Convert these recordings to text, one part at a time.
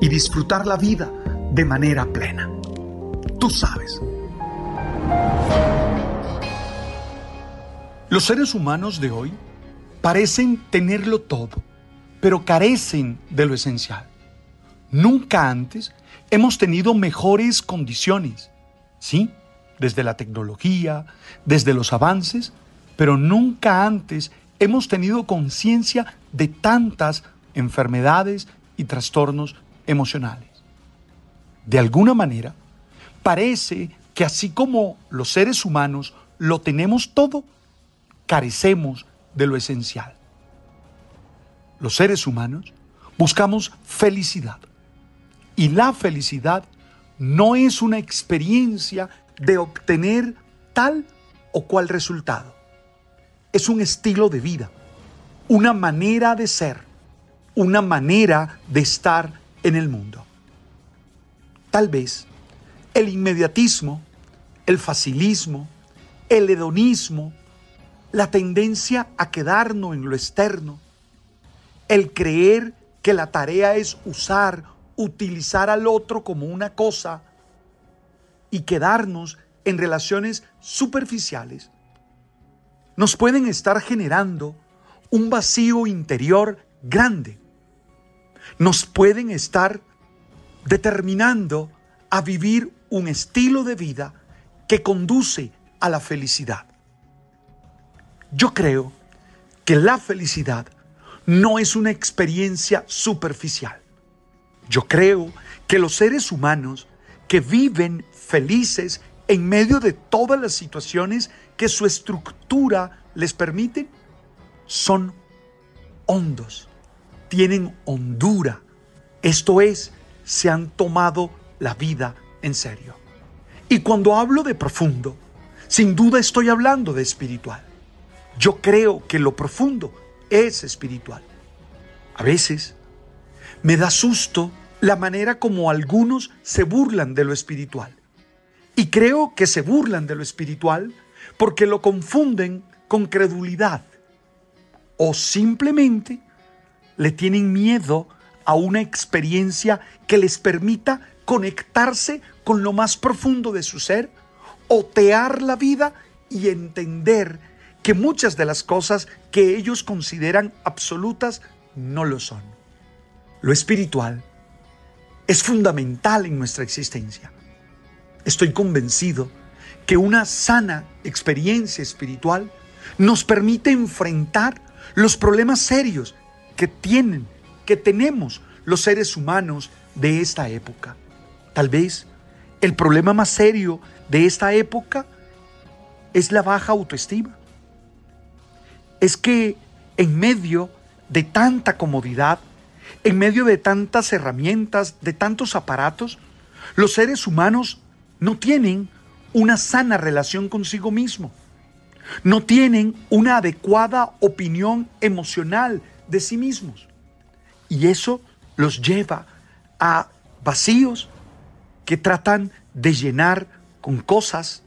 y disfrutar la vida de manera plena. Tú sabes. Los seres humanos de hoy parecen tenerlo todo, pero carecen de lo esencial. Nunca antes hemos tenido mejores condiciones, ¿sí? Desde la tecnología, desde los avances, pero nunca antes hemos tenido conciencia de tantas enfermedades y trastornos emocionales. De alguna manera, parece que así como los seres humanos lo tenemos todo, carecemos de lo esencial. Los seres humanos buscamos felicidad. Y la felicidad no es una experiencia de obtener tal o cual resultado. Es un estilo de vida, una manera de ser, una manera de estar en el mundo. Tal vez el inmediatismo, el facilismo, el hedonismo, la tendencia a quedarnos en lo externo, el creer que la tarea es usar, utilizar al otro como una cosa y quedarnos en relaciones superficiales, nos pueden estar generando un vacío interior grande. Nos pueden estar determinando a vivir un estilo de vida que conduce a la felicidad. Yo creo que la felicidad no es una experiencia superficial. Yo creo que los seres humanos que viven felices en medio de todas las situaciones que su estructura les permite son hondos, tienen hondura. Esto es, se han tomado la vida en serio. Y cuando hablo de profundo, sin duda estoy hablando de espiritual. Yo creo que lo profundo es espiritual. A veces me da susto la manera como algunos se burlan de lo espiritual. Y creo que se burlan de lo espiritual porque lo confunden con credulidad o simplemente le tienen miedo a una experiencia que les permita conectarse con lo más profundo de su ser, otear la vida y entender que muchas de las cosas que ellos consideran absolutas no lo son. Lo espiritual es fundamental en nuestra existencia. Estoy convencido que una sana experiencia espiritual nos permite enfrentar los problemas serios que tienen, que tenemos los seres humanos de esta época. Tal vez el problema más serio de esta época es la baja autoestima. Es que en medio de tanta comodidad, en medio de tantas herramientas, de tantos aparatos, los seres humanos no tienen una sana relación consigo mismo. No tienen una adecuada opinión emocional de sí mismos. Y eso los lleva a vacíos que tratan de llenar con cosas,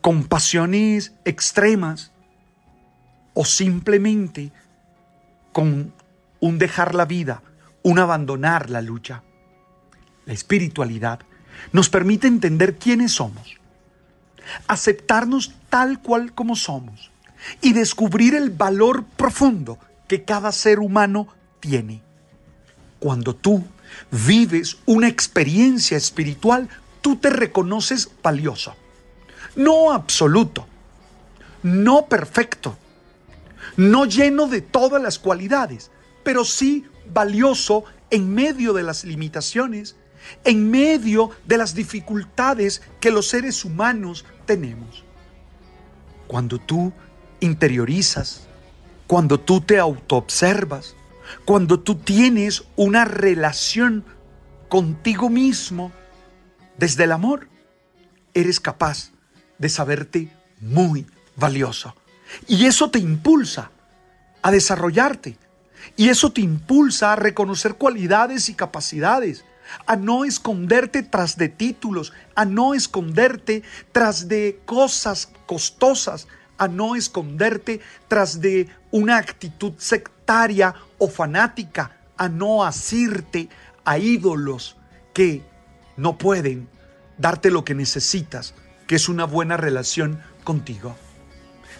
con pasiones extremas o simplemente con un dejar la vida, un abandonar la lucha. La espiritualidad nos permite entender quiénes somos, aceptarnos tal cual como somos y descubrir el valor profundo que cada ser humano tiene. Cuando tú vives una experiencia espiritual, tú te reconoces valioso. No absoluto, no perfecto, no lleno de todas las cualidades, pero sí valioso en medio de las limitaciones, en medio de las dificultades que los seres humanos tenemos. Cuando tú interiorizas, cuando tú te autoobservas, cuando tú tienes una relación contigo mismo desde el amor, eres capaz de saberte muy valioso. Y eso te impulsa a desarrollarte. Y eso te impulsa a reconocer cualidades y capacidades, a no esconderte tras de títulos, a no esconderte tras de cosas costosas, a no esconderte tras de una actitud sectaria o fanática, a no asirte a ídolos que no pueden darte lo que necesitas, que es una buena relación contigo.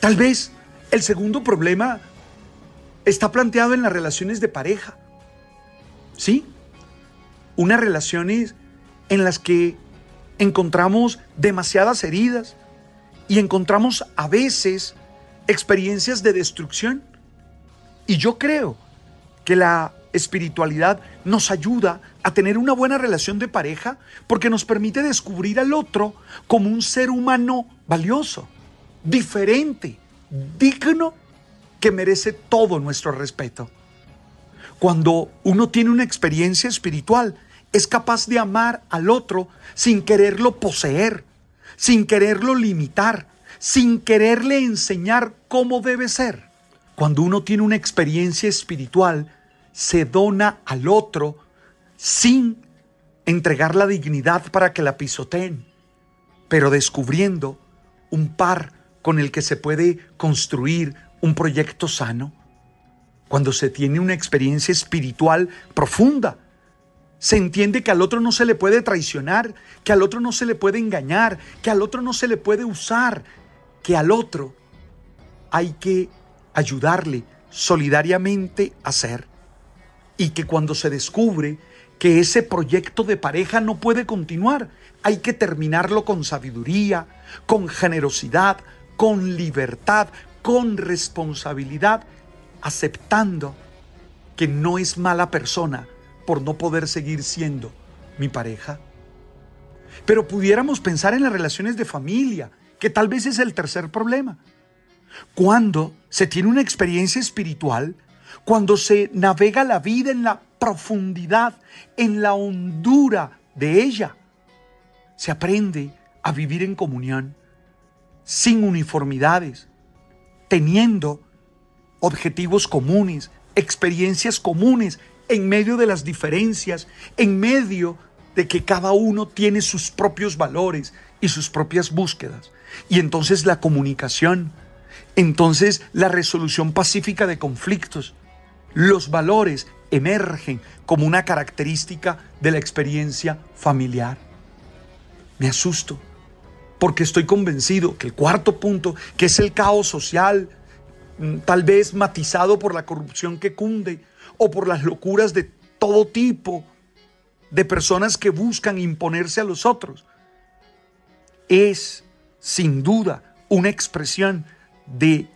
Tal vez el segundo problema está planteado en las relaciones de pareja. ¿Sí? Unas relaciones en las que encontramos demasiadas heridas y encontramos a veces experiencias de destrucción. Y yo creo que la espiritualidad nos ayuda a tener una buena relación de pareja porque nos permite descubrir al otro como un ser humano valioso, diferente, digno, que merece todo nuestro respeto. Cuando uno tiene una experiencia espiritual, es capaz de amar al otro sin quererlo poseer, sin quererlo limitar, sin quererle enseñar cómo debe ser. Cuando uno tiene una experiencia espiritual, se dona al otro sin entregar la dignidad para que la pisoteen, pero descubriendo un par con el que se puede construir un proyecto sano. Cuando se tiene una experiencia espiritual profunda, se entiende que al otro no se le puede traicionar, que al otro no se le puede engañar, que al otro no se le puede usar, que al otro hay que ayudarle solidariamente a ser. Y que cuando se descubre que ese proyecto de pareja no puede continuar, hay que terminarlo con sabiduría, con generosidad, con libertad, con responsabilidad, aceptando que no es mala persona por no poder seguir siendo mi pareja. Pero pudiéramos pensar en las relaciones de familia, que tal vez es el tercer problema. Cuando se tiene una experiencia espiritual, cuando se navega la vida en la profundidad, en la hondura de ella, se aprende a vivir en comunión, sin uniformidades, teniendo objetivos comunes, experiencias comunes, en medio de las diferencias, en medio de que cada uno tiene sus propios valores y sus propias búsquedas. Y entonces la comunicación, entonces la resolución pacífica de conflictos, los valores emergen como una característica de la experiencia familiar. Me asusto porque estoy convencido que el cuarto punto, que es el caos social, mm, tal vez matizado por la corrupción que cunde o por las locuras de todo tipo de personas que buscan imponerse a los otros, es sin duda una expresión de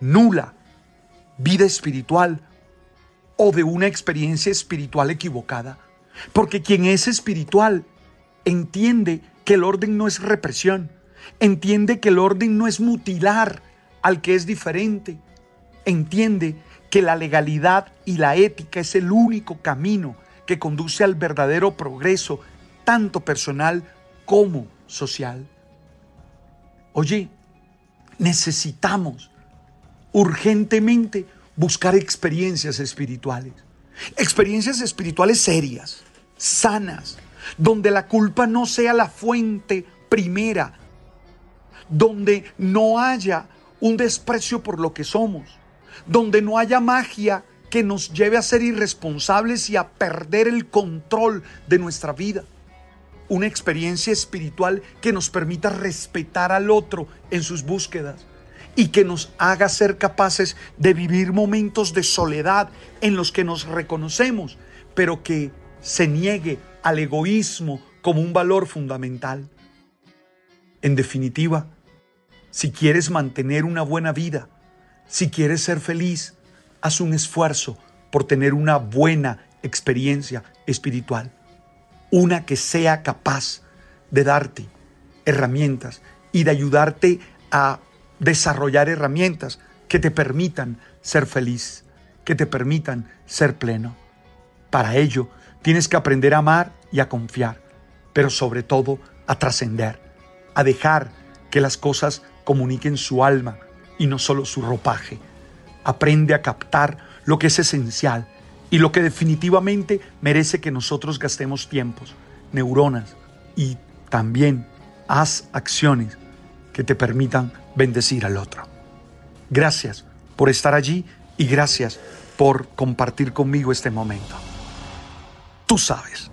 nula vida espiritual o de una experiencia espiritual equivocada. Porque quien es espiritual entiende que el orden no es represión, entiende que el orden no es mutilar al que es diferente, entiende que la legalidad y la ética es el único camino que conduce al verdadero progreso, tanto personal como social. Oye, necesitamos urgentemente buscar experiencias espirituales. Experiencias espirituales serias, sanas, donde la culpa no sea la fuente primera, donde no haya un desprecio por lo que somos, donde no haya magia que nos lleve a ser irresponsables y a perder el control de nuestra vida. Una experiencia espiritual que nos permita respetar al otro en sus búsquedas y que nos haga ser capaces de vivir momentos de soledad en los que nos reconocemos, pero que se niegue al egoísmo como un valor fundamental. En definitiva, si quieres mantener una buena vida, si quieres ser feliz, haz un esfuerzo por tener una buena experiencia espiritual, una que sea capaz de darte herramientas y de ayudarte a desarrollar herramientas que te permitan ser feliz, que te permitan ser pleno. Para ello, tienes que aprender a amar y a confiar, pero sobre todo a trascender, a dejar que las cosas comuniquen su alma y no solo su ropaje. Aprende a captar lo que es esencial y lo que definitivamente merece que nosotros gastemos tiempos, neuronas y también haz acciones que te permitan bendecir al otro. Gracias por estar allí y gracias por compartir conmigo este momento. Tú sabes.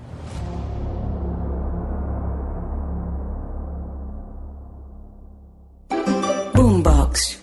Boombox.